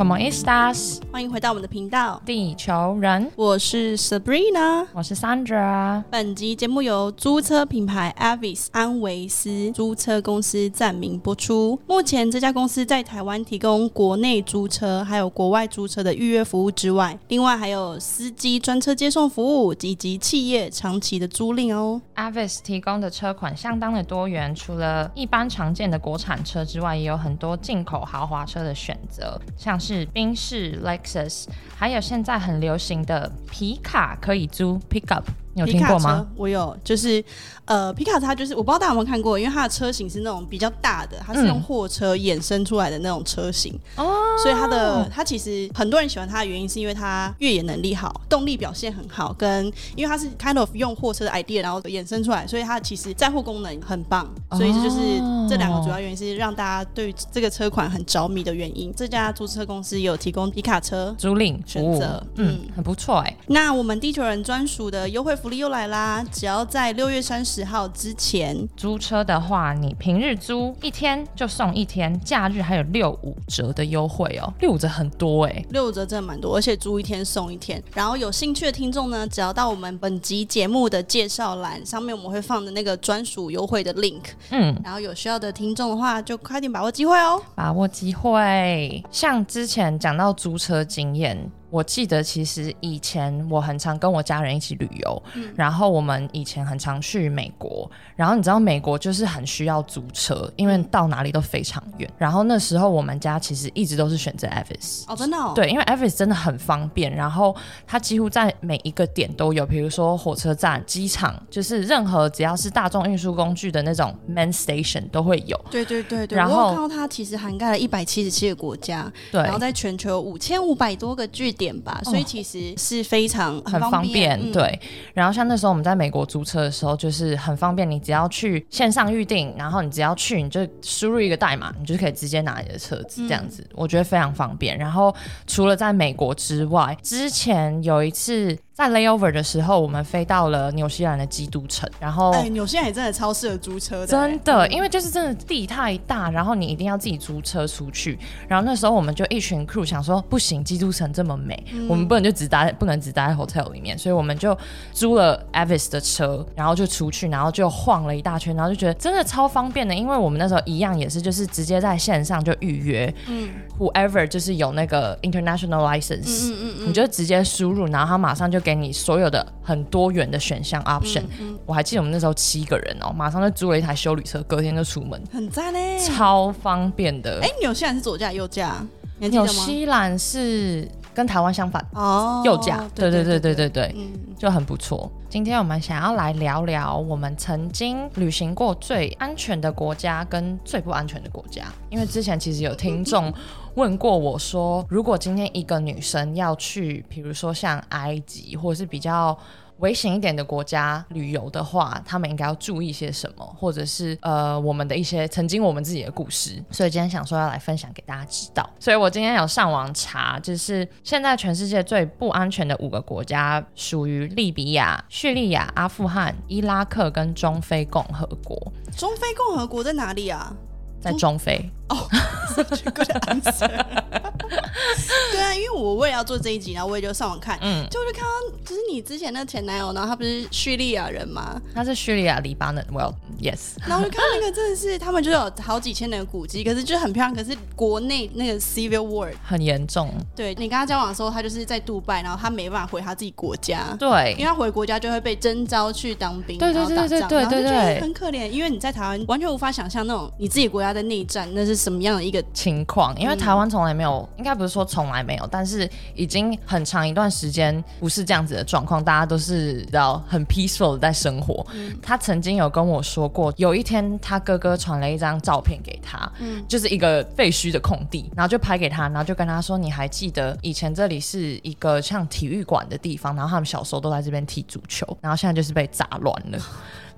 Como estas？欢迎回到我们的频道，地球人，我是 Sabrina，我是 Sandra。本集节目由租车品牌 Avis 安维斯租车公司暂名播出。目前这家公司在台湾提供国内租车还有国外租车的预约服务之外，另外还有司机专车接送服务以及企业长期的租赁哦。Avis 提供的车款相当的多元，除了一般常见的国产车之外，也有很多进口豪华车的选择，像是宾士、还有现在很流行的皮卡可以租 Pickup。你有听过吗？我有，就是呃，皮卡它就是我不知道大家有没有看过，因为它的车型是那种比较大的，它是用货车衍生出来的那种车型哦，所以它的它其实很多人喜欢它的原因是因为它越野能力好，动力表现很好，跟因为它是 kind of 用货车的 idea 然后衍生出来，所以它其实载货功能很棒，所以这就是这两个主要原因是让大家对这个车款很着迷的原因。这家租车公司有提供皮卡车租赁选择，嗯，很不错哎。那我们地球人专属的优惠。福利又来啦！只要在六月三十号之前租车的话，你平日租一天就送一天，假日还有六五折的优惠哦。六五折很多哎，六五折真的蛮多，而且租一天送一天。然后有兴趣的听众呢，只要到我们本集节目的介绍栏上面，我们会放的那个专属优惠的 link。嗯，然后有需要的听众的话，就快点把握机会哦！把握机会。像之前讲到租车经验。我记得其实以前我很常跟我家人一起旅游，然后我们以前很常去美国，然后你知道美国就是很需要租车，因为到哪里都非常远。然后那时候我们家其实一直都是选择 Avis 哦，真的对，因为 Avis 真的很方便，然后它几乎在每一个点都有，比如说火车站、机场，就是任何只要是大众运输工具的那种 main station 都会有。对对对对，然后看到它其实涵盖了一百七十七个国家，对，然后在全球五千五百多个据。点吧，所以其实是非常很方便，对。然后像那时候我们在美国租车的时候，就是很方便，你只要去线上预定，然后你只要去，你就输入一个代码，你就可以直接拿你的车子，这样子，我觉得非常方便。然后除了在美国之外，之前有一次。在 layover 的时候，我们飞到了纽西兰的基督城，然后哎，纽西兰也真的超适合租车的，真的，因为就是真的地太大，然后你一定要自己租车出去。然后那时候我们就一群 crew 想说，不行，基督城这么美，我们不能就只待，不能只待在 hotel 里面，所以我们就租了 Avis 的车，然后就出去，然后就晃了一大圈，然后就觉得真的超方便的，因为我们那时候一样也是就是直接在线上就预约，嗯，whoever 就是有那个 international license，嗯嗯嗯，你就直接输入，然后他马上就给。给你所有的很多元的选项 option，我还记得我们那时候七个人哦，马上就租了一台修旅车，隔天就出门，很赞嘞，超方便的。哎，纽西兰是左驾右驾？纽西兰是跟台湾相反哦，右驾。对对对对对对，就很不错。今天我们想要来聊聊我们曾经旅行过最安全的国家跟最不安全的国家，因为之前其实有听众。问过我说，如果今天一个女生要去，比如说像埃及或者是比较危险一点的国家旅游的话，他们应该要注意些什么？或者是呃，我们的一些曾经我们自己的故事。所以今天想说要来分享给大家知道。所以我今天有上网查，就是现在全世界最不安全的五个国家，属于利比亚、叙利亚、阿富汗、伊拉克跟中非共和国。中非共和国在哪里啊？在中非。哦，对啊，因为我为了要做这一集，然后我也就上网看，嗯，就就看到就是你之前的前男友，然后他不是叙利亚人吗？他是叙利亚黎巴嫩，Well yes。然后我就看那个 真的是他们就有好几千年的古迹，可是就很漂亮，可是国内那个 civil war 很严重。对你跟他交往的时候，他就是在杜拜，然后他没办法回他自己国家，对，因为他回国家就会被征召去当兵，对对对对对对对，很可怜。因为你在台湾完全无法想象那种你自己国家的内战，那是。什么样的一个情况？因为台湾从来没有，应该不是说从来没有，但是已经很长一段时间不是这样子的状况，大家都是要很 peaceful 的在生活。他曾经有跟我说过，有一天他哥哥传了一张照片给他，嗯，就是一个废墟的空地，然后就拍给他，然后就跟他说：“你还记得以前这里是一个像体育馆的地方，然后他们小时候都在这边踢足球，然后现在就是被砸乱了。”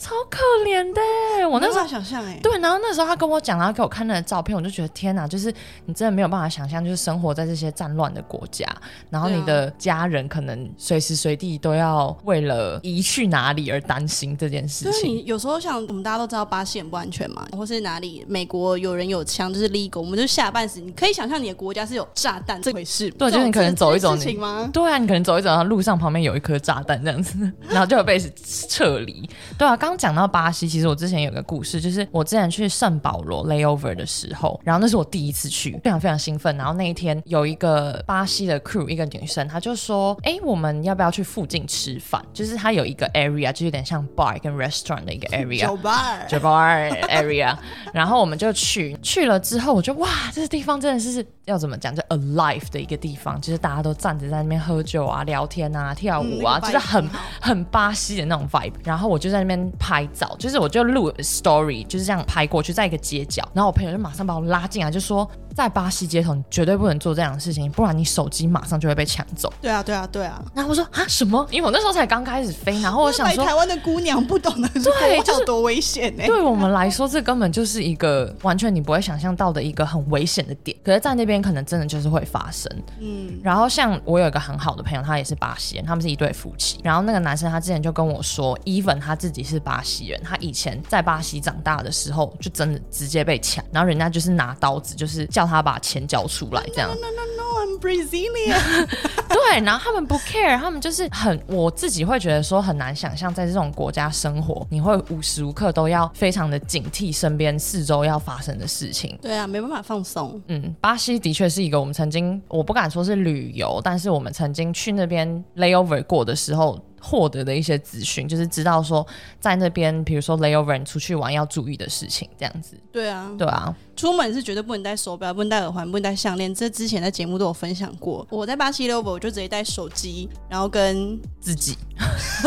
超可怜的。我那时候想象哎，对，然后那时候他跟我讲，然后给我看那个照片，我就觉得天哪，就是你真的没有办法想象，就是生活在这些战乱的国家，然后你的家人可能随时随地都要为了移去哪里而担心这件事情。你有时候像我们大家都知道巴西很不安全嘛，或是哪里美国有人有枪，就是 legal，我们就吓半死。你可以想象你的国家是有炸弹这回事，对，就是你可能走一走，吗？对啊，你可能走一走，然后路上旁边有一颗炸弹这样子，然后就会被撤离。对啊，刚讲到巴西，其实我之前有个故事，就是我之前去圣保罗 layover 的时候，然后那是我第一次去，非常非常兴奋。然后那一天有一个巴西的 crew，一个女生，她就说：“哎，我们要不要去附近吃饭？就是它有一个 area，就有点像 bar 跟 restaurant 的一个 area，酒吧，酒吧 area。然后我们就去，去了之后，我就哇，这个地方真的是要怎么讲，就 alive 的一个地方，就是大家都站着在那边喝酒啊、聊天啊、跳舞啊，就是很很巴西的那种 vibe。然后我就在那边拍照，就是我就录 story，就是这样拍过去，在一个街角。然后我朋友就马上把我拉进来，就说。在巴西街头，你绝对不能做这样的事情，不然你手机马上就会被抢走。对啊，对啊，对啊。然后我说啊，什么？因为我那时候才刚开始飞，然后我想说，台湾的姑娘不懂得 对，就是多危险呢。对我们来说，这根本就是一个完全你不会想象到的一个很危险的点。可是，在那边可能真的就是会发生。嗯。然后，像我有一个很好的朋友，他也是巴西人，他们是一对夫妻。然后那个男生他之前就跟我说，even 他自己是巴西人，他以前在巴西长大的时候，就真的直接被抢，然后人家就是拿刀子，就是叫他把钱交。出来这样，no no no，I'm Brazilian。对，然后他们不 care，他们就是很，我自己会觉得说很难想象，在这种国家生活，你会无时无刻都要非常的警惕身边四周要发生的事情。对啊，没办法放松。嗯，巴西的确是一个我们曾经，我不敢说是旅游，但是我们曾经去那边 layover 过的时候。获得的一些资讯，就是知道说在那边，比如说 layover 出去玩要注意的事情，这样子。对啊，对啊，出门是绝对不能戴手表，不能戴耳环，不能戴项链。这之前在节目都有分享过。我在巴西 layover 我就直接带手机，然后跟自己，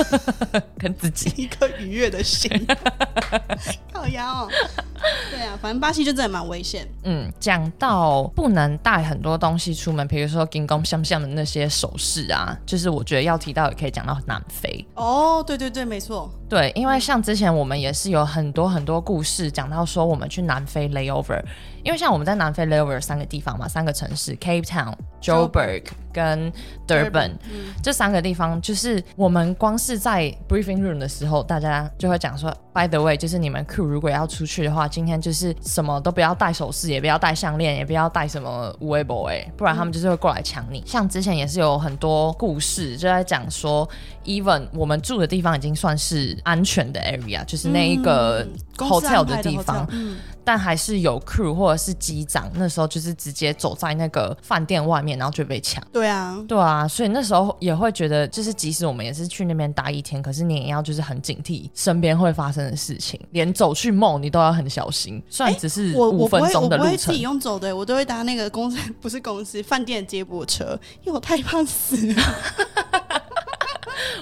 跟自己一颗愉悦的心。好呀哦，对啊，反正巴西就真的蛮危险。嗯，讲到不能带很多东西出门，比如说金光相像的那些首饰啊，就是我觉得要提到也可以讲到南非。哦，对对对，没错。对，因为像之前我们也是有很多很多故事讲到说我们去南非 layover，因为像我们在南非 layover 三个地方嘛，三个城市 Cape Town、Joburg 跟 Durban，这三个地方就是我们光是在 briefing room 的时候，大家就会讲说，by the way，就是你们 crew 如果要出去的话，今天就是什么都不要戴首饰，也不要戴项链，也不要戴什么 w e b o 哎，不然他们就是会过来抢你。像之前也是有很多故事就在讲说，even 我们住的地方已经算是。安全的 area 就是那一个 hotel 的地方，但还是有 crew 或者是机长，那时候就是直接走在那个饭店外面，然后就被抢。对啊，对啊，所以那时候也会觉得，就是即使我们也是去那边待一天，可是你也要就是很警惕身边会发生的事情，连走去梦你都要很小心。虽然只是五分钟的路程，我不会自己用走的，我都会搭那个公司 不是公司饭店接驳车，因为我太怕死了。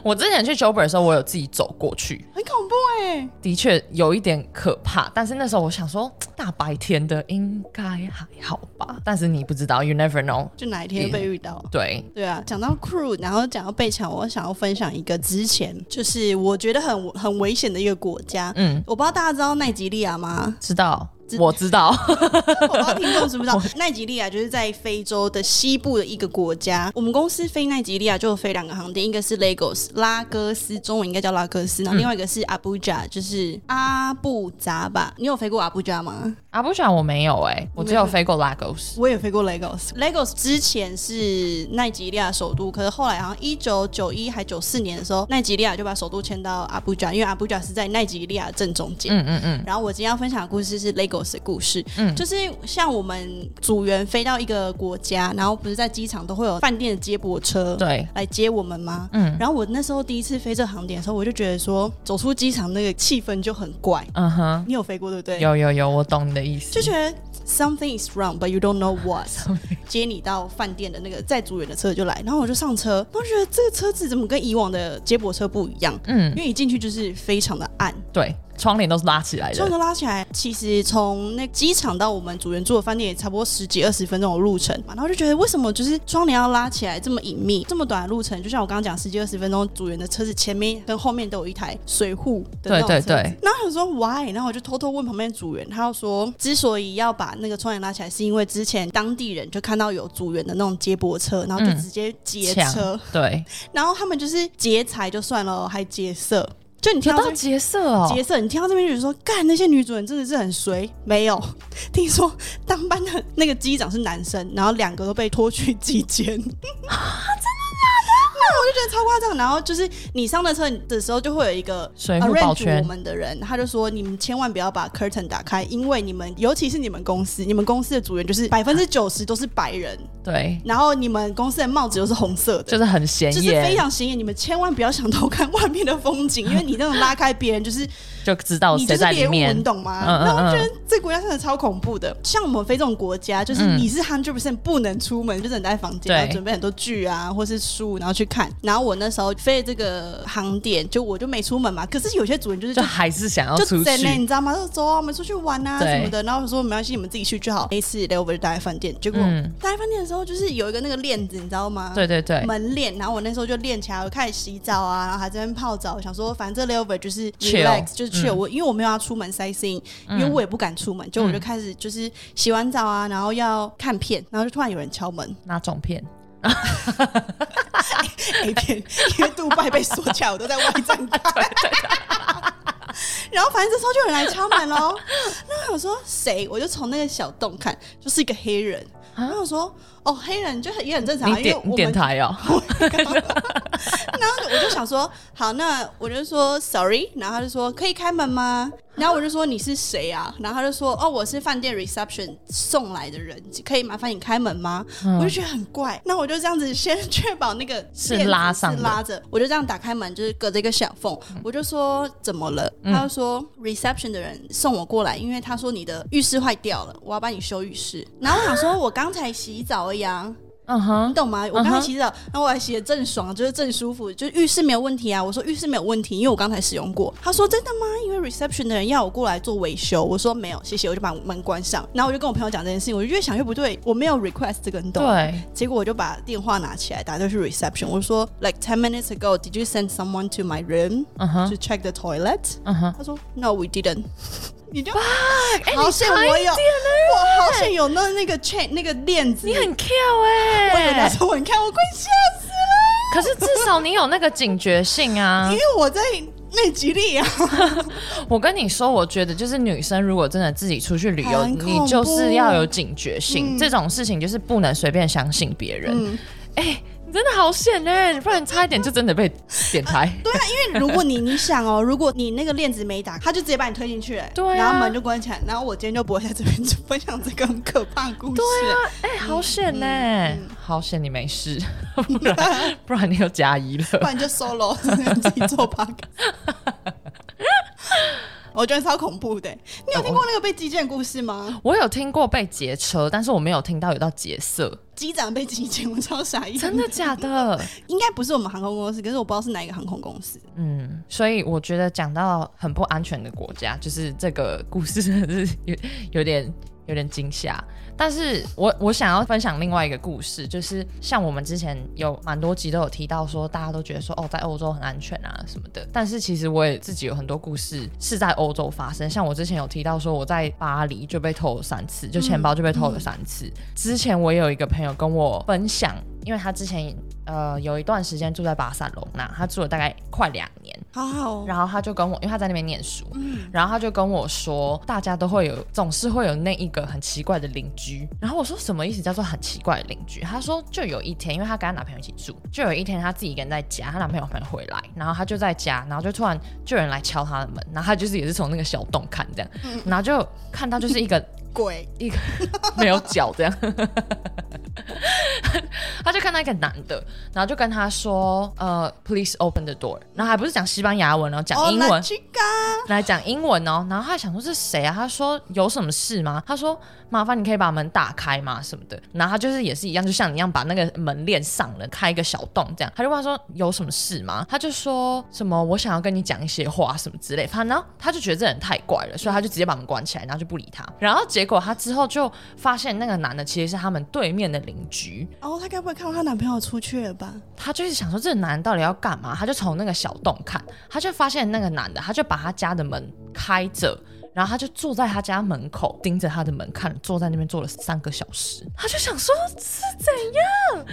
我之前去九本的时候，我有自己走过去，很恐怖哎，的确有一点可怕。但是那时候我想说，大白天的应该还好吧。但是你不知道，you never know，就哪一天被遇到。对对啊，讲到 crew，然后讲到被抢，我想要分享一个之前就是我觉得很很危险的一个国家。嗯，我不知道大家知道奈吉利亚吗？知道。我知道，我不知道听众知不知道，奈吉利亚就是在非洲的西部的一个国家。我们公司飞奈吉利亚就飞两个航点，一个是 Lagos 拉各斯，中文应该叫拉各斯，然后另外一个是 Abuja，，就是阿布扎吧。你有飞过阿布扎吗？阿布扎我没有哎，我只有飞过 Lagos。我也飞过 Lagos。Lagos 之前是奈吉利亚首都，可是后来好像一九九一还九四年的时候，奈吉利亚就把首都迁到阿布扎，因为阿布扎是在奈吉利亚正中间。嗯嗯嗯。然后我今天要分享的故事是 Lagos。的故事，嗯，就是像我们组员飞到一个国家，然后不是在机场都会有饭店的接驳车，对，来接我们吗？嗯，然后我那时候第一次飞这航点的时候，我就觉得说，走出机场那个气氛就很怪，嗯哼，你有飞过对不对？有有有，我懂你的意思，就觉得。Something is wrong, but you don't know what。接你到饭店的那个载组员的车就来，然后我就上车，我觉得这个车子怎么跟以往的接驳车不一样？嗯，因为一进去就是非常的暗，对，窗帘都是拉起来的，窗帘拉起来。其实从那机场到我们组员住的饭店也差不多十几二十分钟的路程嘛，然后就觉得为什么就是窗帘要拉起来这么隐秘，这么短的路程，就像我刚刚讲十几二十分钟，组员的车子前面跟后面都有一台水户的那种车子。然后我说 why？然后我就偷偷问旁边组员，他要说之所以要把那个窗帘拉起来，是因为之前当地人就看到有组员的那种接驳车，然后就直接劫车，对，然后他们就是劫财就算了，还劫色。就你听到劫色哦，劫色，你听到这边就说，干那些女主人真的是很随。没有，听说当班的那个机长是男生，然后两个都被拖去机监。我就觉得超夸张，然后就是你上了车的时候，就会有一个水护保全。我们的人，他就说你们千万不要把 curtain 打开，因为你们尤其是你们公司，你们公司的组员就是百分之九十都是白人，对，然后你们公司的帽子又是红色的，就是很显眼，就是非常显眼。你们千万不要想偷看外面的风景，因为你那种拉开别人就是就知道谁在里面，你懂吗？那我觉得这国家真的超恐怖的。像我们非这种国家，就是你是 hundred percent 不能出门，就是你在房间然后准备很多剧啊，或是书，然后去看。然后我那时候飞这个航点，就我就没出门嘛。可是有些主人就是就还是想要出去，你知道吗？说走啊，我们出去玩啊什么的。然后我说没关系，你们自己去就好。那次 over 就待在饭店，结果待在饭店的时候，就是有一个那个链子，你知道吗？对对对，门链。然后我那时候就练起来，我开始洗澡啊，然后还在那边泡澡，想说反正这 over 就是 relax，就是去我，因为我没有要出门 sightseeing，因为我也不敢出门，就我就开始就是洗完澡啊，然后要看片，然后就突然有人敲门，哪种片 ？A 片，因为杜拜被锁起来，我都在外站看。然后反正这时候就有人来敲门喽。那我说谁？我就从那个小洞看，就是一个黑人。然后我说。哦，黑人就也很正常，因为我们台哦。然后我就想说，好，那我就说 sorry，然后他就说可以开门吗？然后我就说你是谁啊？然后他就说哦，我是饭店 reception 送来的人，可以麻烦你开门吗？我就觉得很怪，那我就这样子先 确保那个是拉上拉着，我就这样打开门，就是隔着一个小缝，我就说怎么了？他就说 reception 的人送我过来，因为他说你的浴室坏掉了，我要帮你修浴室。然后我想说，我刚才洗澡。呀，嗯哼，你懂吗？我刚才洗澡，然后我还洗的正爽，就是正舒服，就是浴室没有问题啊。我说浴室没有问题，因为我刚才使用过。他说真的吗？因为 reception 的人要我过来做维修。我说没有，谢谢，我就把门关上。然后我就跟我朋友讲这件事情，我就越想越不对，我没有 request 这个，你懂？对。结果我就把电话拿起来打，就是 reception。我说 like ten minutes ago, did you send someone to my room to check the toilet？他说 No, we didn't。你就好险我有，我好险有那那个 chain 那个链子，你很 Q 哎！我以为他说我看我快吓死了。可是至少你有那个警觉性啊，因为我在内吉利啊。我跟你说，我觉得就是女生如果真的自己出去旅游，你就是要有警觉性，这种事情就是不能随便相信别人。哎。真的好险哎，不然差一点就真的被点台。对啊，因为如果你你想哦，如果你那个链子没打，他就直接把你推进去，对，然后门就关起来，然后我今天就不会在这边分享这个很可怕的故事。对啊，哎，好险呢，好险你没事，不然不然你又加一了，不然就 solo 自己做 a 我觉得超恐怖的。你有听过那个被击剑故事吗？我有听过被劫车，但是我没有听到有到劫色。机长被击剑，我超傻眼。真的假的？应该不是我们航空公司，可是我不知道是哪一个航空公司。嗯，所以我觉得讲到很不安全的国家，就是这个故事真的是有有点。有点惊吓，但是我我想要分享另外一个故事，就是像我们之前有蛮多集都有提到说，大家都觉得说哦，在欧洲很安全啊什么的，但是其实我也自己有很多故事是在欧洲发生，像我之前有提到说我在巴黎就被偷了三次，就钱包就被偷了三次。之前我有一个朋友跟我分享，因为他之前。呃，有一段时间住在巴塞隆那，他住了大概快两年。好，然后他就跟我，因为他在那边念书，嗯，然后他就跟我说，大家都会有，总是会有那一个很奇怪的邻居。然后我说什么意思？叫做很奇怪的邻居？他说就有一天，因为他跟他男朋友一起住，就有一天他自己一个人在家，他男朋友朋友回来，然后他就在家，然后就突然就有人来敲他的门，然后他就是也是从那个小洞看这样，然后就看到就是一个鬼，一个没有脚这样。他就看到一个男的，然后就跟他说：“呃，please open the door。”然后还不是讲西班牙文哦，讲英文，来讲英文哦。然后他想说是谁啊？他说有什么事吗？他说麻烦你可以把门打开吗？什么的。然后他就是也是一样，就像你一样把那个门链上了，开一个小洞这样。他就问他说有什么事吗？他就说什么我想要跟你讲一些话什么之类。反正他就觉得这人太怪了，所以他就直接把门关起来，然后就不理他。然后结果他之后就发现那个男的其实是他们对面的邻居。哦，他该不会看到她男朋友出去了吧？他就是想说这个男的到底要干嘛？他就从那个小洞看，他就发现那个男的，他就把他家的门开着，然后他就坐在他家门口盯着他的门看，坐在那边坐了三个小时。他就想说是怎样？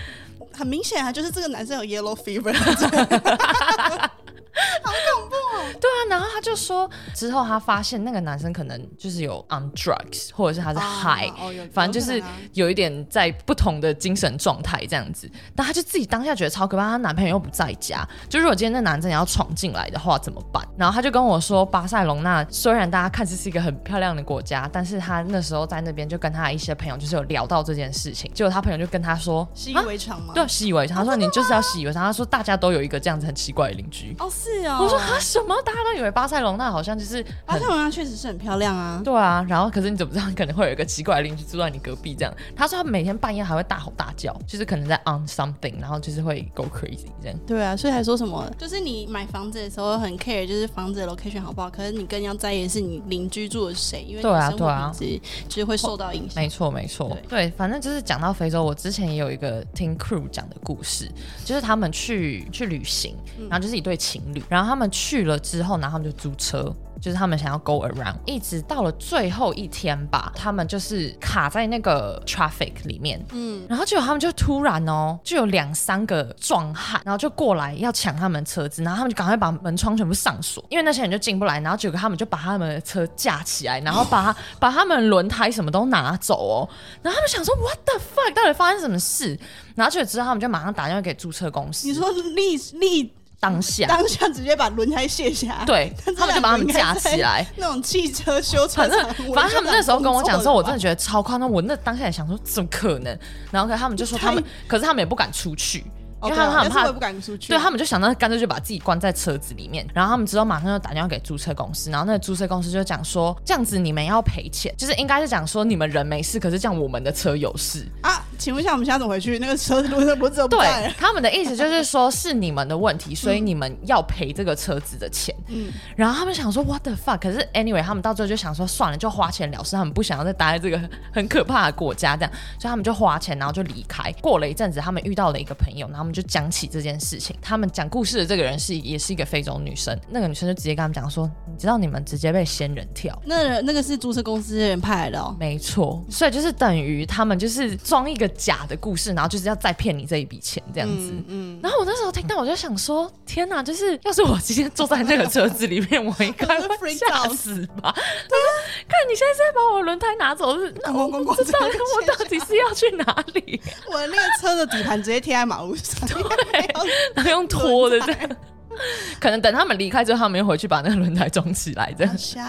很明显啊，就是这个男生有 yellow fever。好恐怖哦！对啊，然后他就说，之后他发现那个男生可能就是有 on drugs，或者是他是 high，反正就是有一点在不同的精神状态这样子。但他就自己当下觉得超可怕，她男朋友又不在家，就如果今天那男生要闯进来的话怎么办？然后他就跟我说，巴塞隆纳虽然大家看似是一个很漂亮的国家，但是他那时候在那边就跟他一些朋友就是有聊到这件事情，结果他朋友就跟他说习以为常吗？对，习以为常。他说你就是要习以为常。他说大家都有一个这样子很奇怪的邻居。哦，是哦。我说啊什么？大家都以为巴塞隆那好像就是巴塞隆那确实是很漂亮啊。对啊，然后可是你怎么知道可能会有一个奇怪的邻居住在你隔壁这样？他说他每天半夜还会大吼大叫，就是可能在 on something，然后就是会 go crazy 这样。对啊，所以还说什么？就是你买房子的时候很 care，就是房子的 location 好不好？可是你更要在意的是你邻居住的谁，因为对啊对啊，其实会受到影响。没错没错，对，反正就是讲到非洲，我之前也有一个听 crew 讲的故事，就是他们去去旅行，然后就是一对情侣，然后他们去了。之后，然后他们就租车。就是他们想要 go around，一直到了最后一天吧，他们就是卡在那个 traffic 里面，嗯，然后结果他们就突然哦，就有两三个壮汉，然后就过来要抢他们车子，然后他们就赶快把门窗全部上锁，因为那些人就进不来，然后结果他们就把他们的车架起来，然后把他 把他们轮胎什么都拿走哦，然后他们想说 what the fuck，到底发生什么事？然后就之后他们就马上打电话给租车公司，你说立立。当下，当下直接把轮胎卸下，对 他们就把他们架起来。那种汽车修车，反正反正他们那时候跟我讲的时候，我真的觉得超夸张。我那当下也想说，怎么可能？然后可他们就说他们，可是他们也不敢出去。因为他们很怕不敢出去，对他们就想到干脆就把自己关在车子里面，然后他们之后马上就打电话给租车公司，然后那个租车公司就讲说，这样子你们要赔钱，就是应该是讲说你们人没事，可是这样我们的车有事啊？请问一下，我们现在怎么回去？那个车子不是不是对，他们的意思就是说是你们的问题，所以你们要赔这个车子的钱。嗯，然后他们想说 what the fuck？可是 anyway，他们到最后就想说算了，就花钱了事，他们不想要再待在这个很可怕的国家，这样，所以他们就花钱，然后就离开。过了一阵子，他们遇到了一个朋友，然后他们就讲起这件。件事情，他们讲故事的这个人是也是一个非洲女生，那个女生就直接跟他们讲说：“你知道你们直接被仙人跳，那那个是租车公司的人派来的哦。”没错，所以就是等于他们就是装一个假的故事，然后就是要再骗你这一笔钱这样子。嗯，然后我那时候听到我就想说：“天哪！就是要是我今天坐在那个车子里面，我应该会 吓死吧？”对啊，看你现在在把我轮胎拿走，是那我我知道我到底是要去哪里？我的那个车的底盘直接贴在马路上。对。然后用拖的这样。可能等他们离开之后，他们又回去把那个轮胎装起来，这样。笑，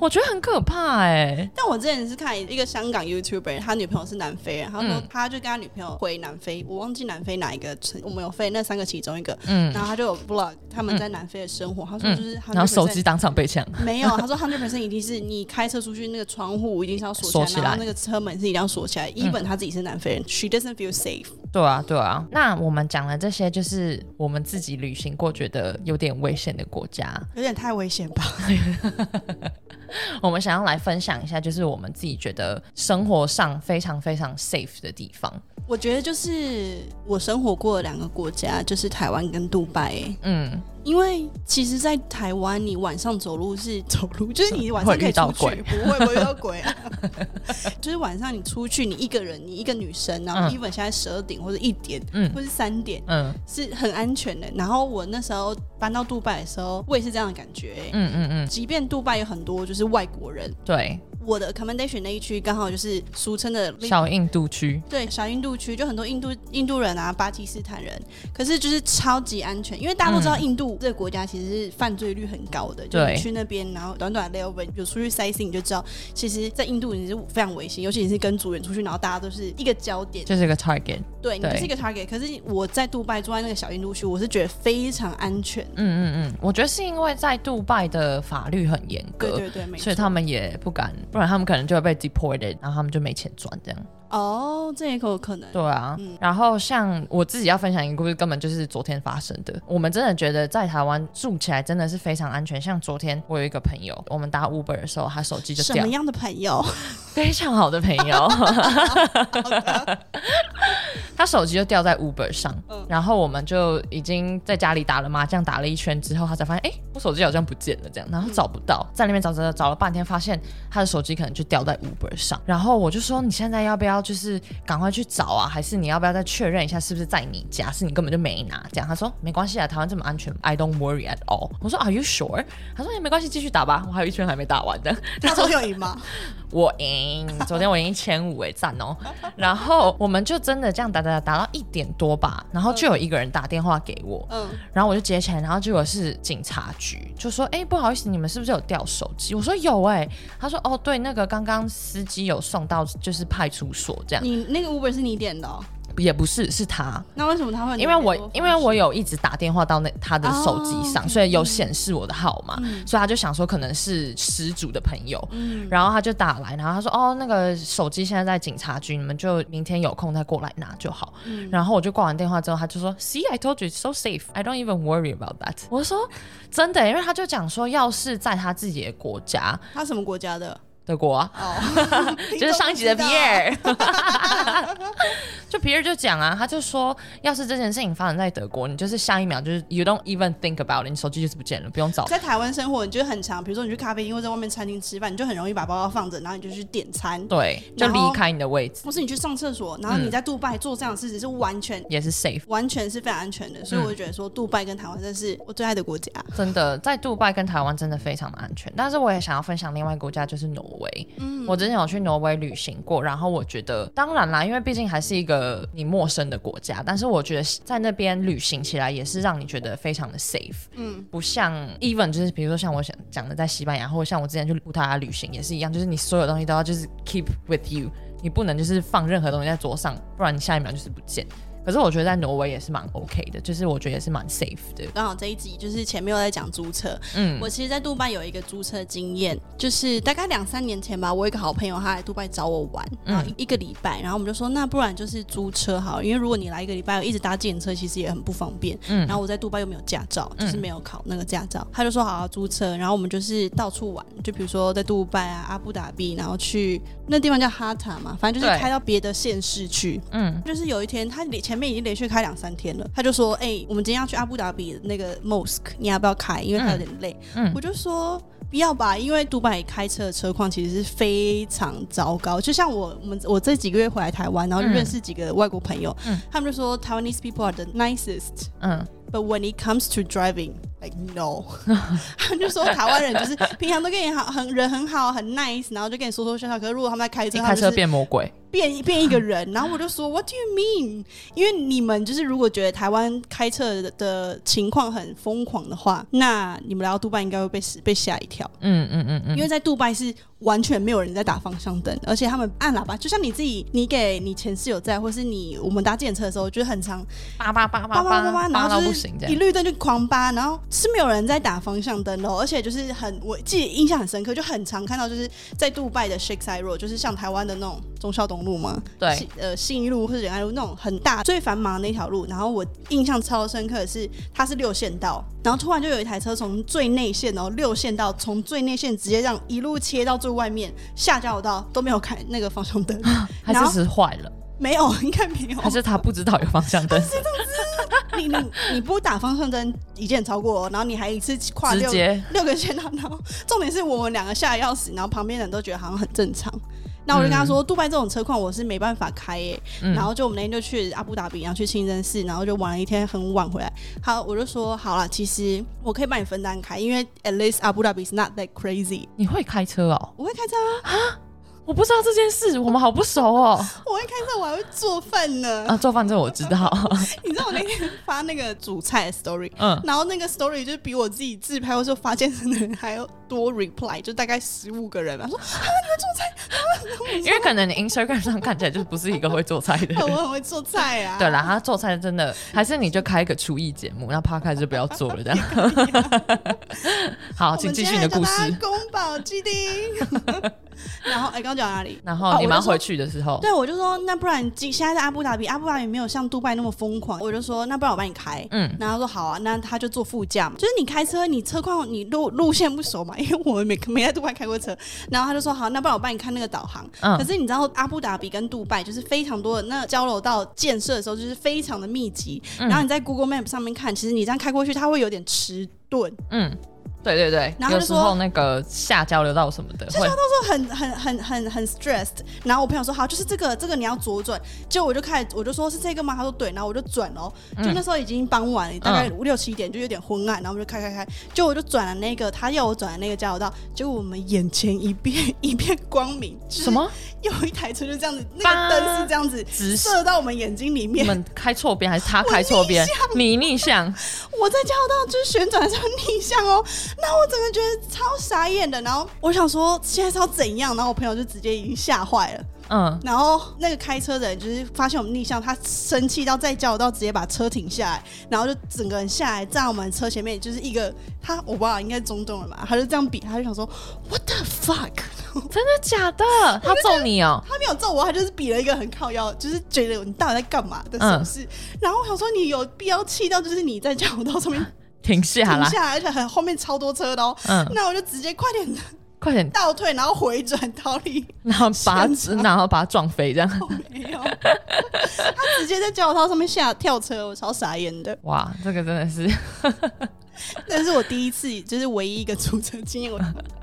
我觉得很可怕哎。但我之前是看一个香港 YouTuber，他女朋友是南非人，他说他就跟他女朋友回南非，我忘记南非哪一个城，我们有飞那三个其中一个，嗯，然后他就有 vlog 他们在南非的生活，他说就是然后手机当场被抢，没有，他说他那本身一定是你开车出去那个窗户一定是要锁起来，然后那个车门是一定要锁起来。一本他自己是南非人，She doesn't feel safe。对啊，对啊。那我们讲了这些，就是我们自己旅行过觉得有点危险的国家，有点太危险吧？我们想要来分享一下，就是我们自己觉得生活上非常非常 safe 的地方。我觉得就是我生活过的两个国家，就是台湾跟杜拜。嗯。因为其实，在台湾，你晚上走路是走路，就是你晚上可以出去，不会不会遇到鬼啊。就是晚上你出去，你一个人，你一个女生，然后 even 现在十二点或者一点，嗯，或是三点，嗯，是很安全的。然后我那时候搬到杜拜的时候，我也是这样的感觉，嗯嗯嗯。即便杜拜有很多就是外国人，对。我的 commendation 那一区刚好就是俗称的小印度区，对，小印度区就很多印度印度人啊，巴基斯坦人，可是就是超级安全，因为大家都知道印度这个国家其实是犯罪率很高的，就你去那边然后短短 l e v e 有出去 i g 你就知道，其实，在印度你是非常危险，尤其你是跟组员出去，然后大家都是一个焦点，就是一个 target，对，你是一个 target。可是我在杜拜住在那个小印度区，我是觉得非常安全。嗯嗯嗯，我觉得是因为在杜拜的法律很严格，对对对，所以他们也不敢，不然他们可能就会被 deported，然后他们就没钱赚这样。哦，这也有可能。对啊，然后像我自己要分享一个故事，根本就是昨天发生的。我们真的觉得在台湾住起来真的是非常安全。像昨天我有一个朋友，我们搭 Uber 的时候，他手机就掉。什么样的朋友？非常好的朋友。他手机就掉在 Uber 上，然后我们就已经在家里打了麻将，打了一圈之后，他才发现，哎，我手机好像不见了，这样，然后找不到，在那边找找找找了半天，发现他的手机可能就掉在 Uber 上。然后我就说，你现在要不要就是赶快去找啊？还是你要不要再确认一下是不是在你家？是你根本就没拿？这样他说没关系啊，台湾这么安全，I don't worry at all。我说 Are you sure？他说也没关系，继续打吧，我还有一圈还没打完的。他昨天有赢吗？我赢，昨天我赢一千五哎，赞哦。然后我们就真的这样打打打打到一点多吧，然后就有一个人打电话给我，嗯，然后我就接起来，然后结果是警察局，就说哎不好意思，你们是不是有掉手机？我说有哎，他说哦对，那个刚刚司机有送到就是派出所这样。你那个 Uber 是你点的？也不是，是他。那为什么他会？因为我因为我有一直打电话到那他的手机上，所以有显示我的号码，所以他就想说可能是失主的朋友，然后他就打来，然后他说哦，那个手机现在在警察局，你们就明天有空再过来拿就好。然后我就挂完电话之后，他就说，See, I told you, so safe. I don't even worry about that. 我说真的，因为他就讲说，要是在他自己的国家，他什么国家的？德国啊，就是上一集的皮尔，就皮尔就讲啊，他就说，要是这件事情发生在德国，你就是下一秒就是 you don't even think about it，你手机就是不见了，不用找。在台湾生活，你就很长，比如说你去咖啡厅或在外面餐厅吃饭，你就很容易把包包放着，然后你就去点餐，对，就离开你的位置。不是你去上厕所，然后你在杜拜做这样的事情是完全也是 safe，完全是非常安全的。所以我就觉得说，杜拜跟台湾真是我最爱的国家。真的，在杜拜跟台湾真的非常的安全。但是我也想要分享另外一个国家，就是挪威。嗯，我。之前有去挪威旅行过，然后我觉得，当然啦，因为毕竟还是一个你陌生的国家，但是我觉得在那边旅行起来也是让你觉得非常的 safe，嗯，不像 even 就是比如说像我想讲的在西班牙，或者像我之前去葡萄牙旅行也是一样，就是你所有东西都要就是 keep with you，你不能就是放任何东西在桌上，不然你下一秒就是不见。可是我觉得在挪威也是蛮 OK 的，就是我觉得也是蛮 safe 的。刚好这一集就是前面又在讲租车，嗯，我其实，在杜拜有一个租车经验，就是大概两三年前吧，我一个好朋友他来杜拜找我玩，然后一个礼拜，然后我们就说，那不然就是租车好，因为如果你来一个礼拜一直搭自行车，其实也很不方便。嗯，然后我在杜拜又没有驾照，就是没有考那个驾照，他就说好租车，然后我们就是到处玩，就比如说在杜拜啊、阿布达比，然后去那地方叫哈塔嘛，反正就是开到别的县市去。嗯，就是有一天他前。前面已经连续开两三天了，他就说：“哎，我们今天要去阿布达比那个 mosque，你要不要开？因为他有点累。”嗯，我就说不要吧，因为杜拜开车的车况其实是非常糟糕。就像我我们我这几个月回来台湾，然后就认识几个外国朋友，他们就说 Taiwanese people are the nicest。嗯，But when it comes to driving。Like no，他们就说台湾人就是平常都跟你好，很人很好，很 nice，然后就跟你说说笑笑。可是如果他们在开车，开车变魔鬼，变变一个人。然后我就说 What do you mean？因为你们就是如果觉得台湾开车的情况很疯狂的话，那你们来到杜拜应该会被被吓一跳。嗯嗯嗯嗯，因为在杜拜是完全没有人在打方向灯，而且他们按喇叭，就像你自己，你给你前室友在，或是你我们搭电车的时候，就是很长叭叭叭叭叭叭叭，然后就是一绿灯就狂叭，然后。是没有人在打方向灯的，而且就是很我记得印象很深刻，就很常看到就是在杜拜的 Sheikh Zayed Road，就是像台湾的那种忠孝东路嘛，对，呃信义路或者仁爱路那种很大最繁忙的那条路。然后我印象超深刻的是，它是六线道，然后突然就有一台车从最内线然后六线道从最内线直接让一路切到最外面下交流道都没有开那个方向灯，还是是坏了。没有，应该没有。还是他不知道有方向灯？你你你不打方向灯，一件超过，然后你还一次跨六六个线道，然后重点是我们两个吓得要死，然后旁边人都觉得好像很正常。那我就跟他说，杜拜这种车况我是没办法开耶。然后就我们那天就去阿布达比，然后去清真寺，然后就玩了一天，很晚回来。好，我就说好了，其实我可以帮你分担开，因为 at least 阿布达比 is not that crazy。你会开车哦？我会开车啊。我不知道这件事，我们好不熟哦。我会开车，我还会做饭呢。啊，做饭这我知道。你知道我那天发那个煮菜 story，嗯，然后那个 story 就是比我自己自拍或者发健身的人还要多 reply，就大概十五个人吧。说啊，你会做菜？因为可能你 Instagram 上看起来就不是一个会做菜的人。我很会做菜啊。对啦，他做菜真的，还是你就开一个厨艺节目，那趴开就不要做了这样。好，请继续你的故事。宫保鸡丁。然后，哎，刚讲哪里？然后你们回去的时候，对我就说，那不然今现在在阿布达比，阿布达比没有像杜拜那么疯狂。我就说，那不然我帮你开。嗯，然后说好啊，那他就坐副驾嘛。就是你开车，你车况你路路线不熟嘛，因为我们没没在杜拜开过车。然后他就说好，那不然我帮你看那个导航。嗯，可是你知道阿布达比跟杜拜就是非常多的那交流道建设的时候就是非常的密集。然后你在 Google Map 上面看，其实你这样开过去，它会有点迟钝。嗯。对对对，然后有时候那个下交流道什么的，下交流道时候很很很很很 stressed。然后我朋友说好，就是这个这个你要左转，结果我就开始我就说是这个吗？他说对，然后我就转哦，就那时候已经傍晚，大概五六七点，就有点昏暗，然后我们就开开开，就我就转了那个他要我转的那个交流道，结果我们眼前一片 一片光明，什么？有一台车就这样子，那个灯是这样子直射到我们眼睛里面。我们开错边还是他开错边？你逆向，我在交流道就是旋转上逆向哦。那我整个觉得超傻眼的，然后我想说现在是要怎样，然后我朋友就直接已经吓坏了。嗯，然后那个开车的人就是发现我们逆向，他生气到在交流道直接把车停下来，然后就整个人下来站我们车前面，就是一个他我不知道应该中东了吧，他就这样比，他就想说 What the fuck？真的假的？他揍你哦？他没有揍我，他就是比了一个很靠腰，就是觉得你到底在干嘛的手势。然后我想说你有必要气到就是你在交流道上面停下来，停下来，而且很后面超多车的哦。嗯，那我就直接快点。快点倒退，然后回转逃离，然后把然后把它撞飞，这样没有。他直接在交流道上面下跳车，我超傻眼的。哇，这个真的是，那是我第一次，就是唯一一个出车经验。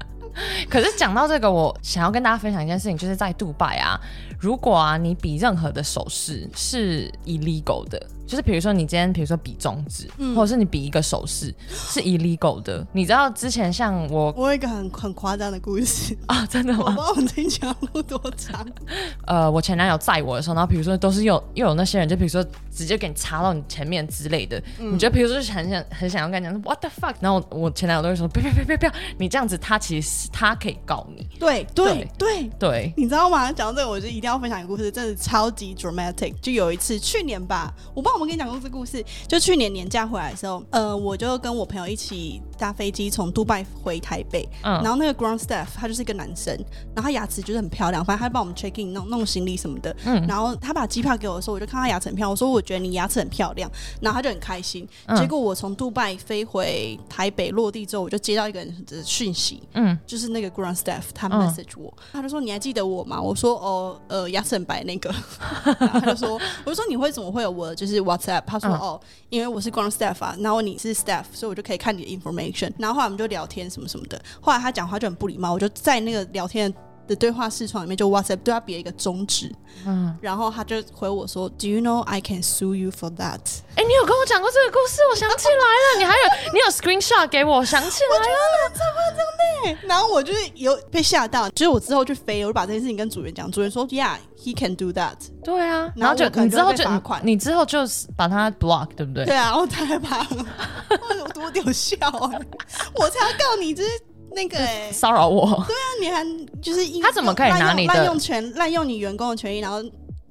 可是讲到这个，我想要跟大家分享一件事情，就是在杜拜啊，如果啊你比任何的手势是 illegal 的。就是比如说，你今天比如说比中指，或者是你比一个手势，是 illegal 的。你知道之前像我，我有一个很很夸张的故事 啊，真的吗？我不知道我这讲路多长。呃，我前男友载我的时候，然后比如说都是有又有那些人，就比如说直接给你插到你前面之类的。你觉得比如说是很想很想要跟你讲 what the fuck，然后我前男友都会说，不要不要不要不要，你这样子他其实他可以告你。对对对对，你知道吗？讲到这个，我就一定要分享一个故事，真的超级 dramatic。就有一次去年吧，我不知道我们跟你讲公司故事，就去年年假回来的时候，呃，我就跟我朋友一起搭飞机从杜拜回台北，嗯，然后那个 ground staff 他就是一个男生，然后他牙齿就是很漂亮，反正他帮我们 check in 弄弄行李什么的，嗯，然后他把机票给我的时候，我就看他牙齿很漂亮，我说我觉得你牙齿很漂亮，然后他就很开心。结果我从杜拜飞回台北落地之后，我就接到一个人的讯息，嗯，就是那个 ground staff 他 message 我，他就说你还记得我吗？我说哦，呃，牙齿很白那个，他就说，我就说你会怎么会有我就是 WhatsApp？他说。哦，因为我是光 staff 啊，然后你是 staff，所以我就可以看你的 information。然后后来我们就聊天什么什么的。后来他讲话就很不礼貌，我就在那个聊天的对话视窗里面就 WhatsApp 对他比了一个中指。嗯，然后他就回我说：“Do you know I can sue you for that？” 哎，你有跟我讲过这个故事？我想起来了，你还有 你有 screenshot 给我，想起来了，超夸张的。然后我就是有被吓到，就是我之后去飞，我就把这件事情跟主人讲，主人说：“Yeah。” He can do that。对啊，然后就你之后就你之后就是把他 block，对不对？对啊，然后他还把我 多屌笑啊！我才要告你，就是那个 骚扰我。对啊，你还就是他怎么可以拿你的滥用权、滥用你员工的权益，然后？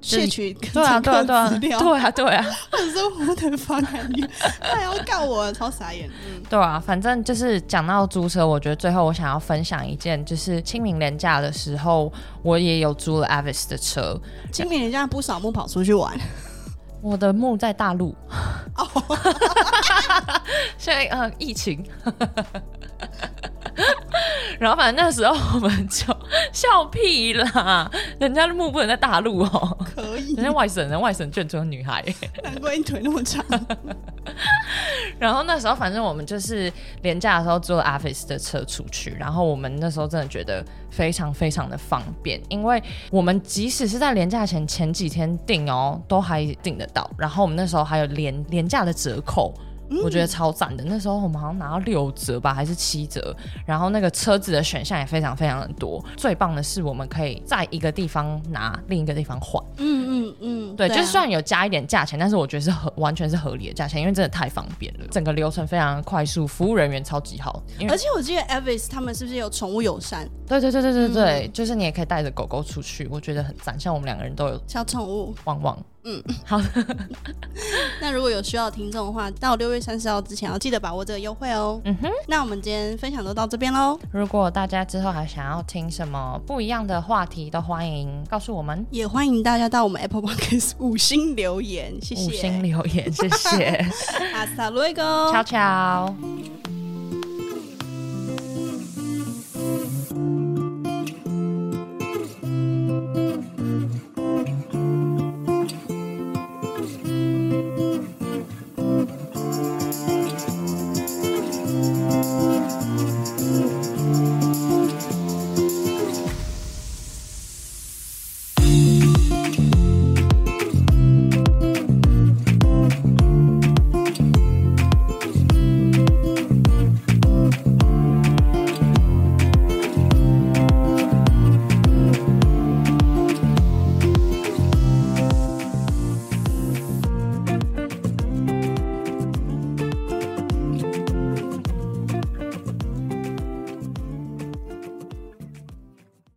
窃取对啊对啊对啊对啊对啊，或者 说我的发感觉，他要告我，超傻眼。嗯，对啊，反正就是讲到租车，我觉得最后我想要分享一件，就是清明年假的时候，我也有租了 Avis 的车。清明年假不扫墓跑出去玩，我的墓在大陆。哦，现在呃疫情。然后反正那时候我们就笑屁啦，人家的墓不能在大陆哦，可以，人家外省人外省眷村女孩，难怪你腿那么长。然后那时候反正我们就是廉价的时候坐 Office 的车出去，然后我们那时候真的觉得非常非常的方便，因为我们即使是在廉价前前几天订哦，都还订得到。然后我们那时候还有廉廉价的折扣。我觉得超赞的，那时候我们好像拿到六折吧，还是七折，然后那个车子的选项也非常非常的多。最棒的是，我们可以在一个地方拿，另一个地方换。嗯嗯嗯，对，就是虽然有加一点价钱，但是我觉得是合完全是合理的价钱，因为真的太方便了，整个流程非常快速，服务人员超级好。而且我记得 Avis 他们是不是有宠物友善？对对对对对对，就是你也可以带着狗狗出去，我觉得很赞。像我们两个人都有小宠物，旺旺。嗯，好。那如果有需要听众的话，到六月三十号之前要记得把握这个优惠哦。嗯哼。那我们今天分享都到这边喽。如果大家之后还想要听什么不一样的话题，都欢迎告诉我们。也欢迎大家到我们 Apple Podcast 五星留言，谢谢。五星留言，谢谢。阿萨罗伊哥，悄悄。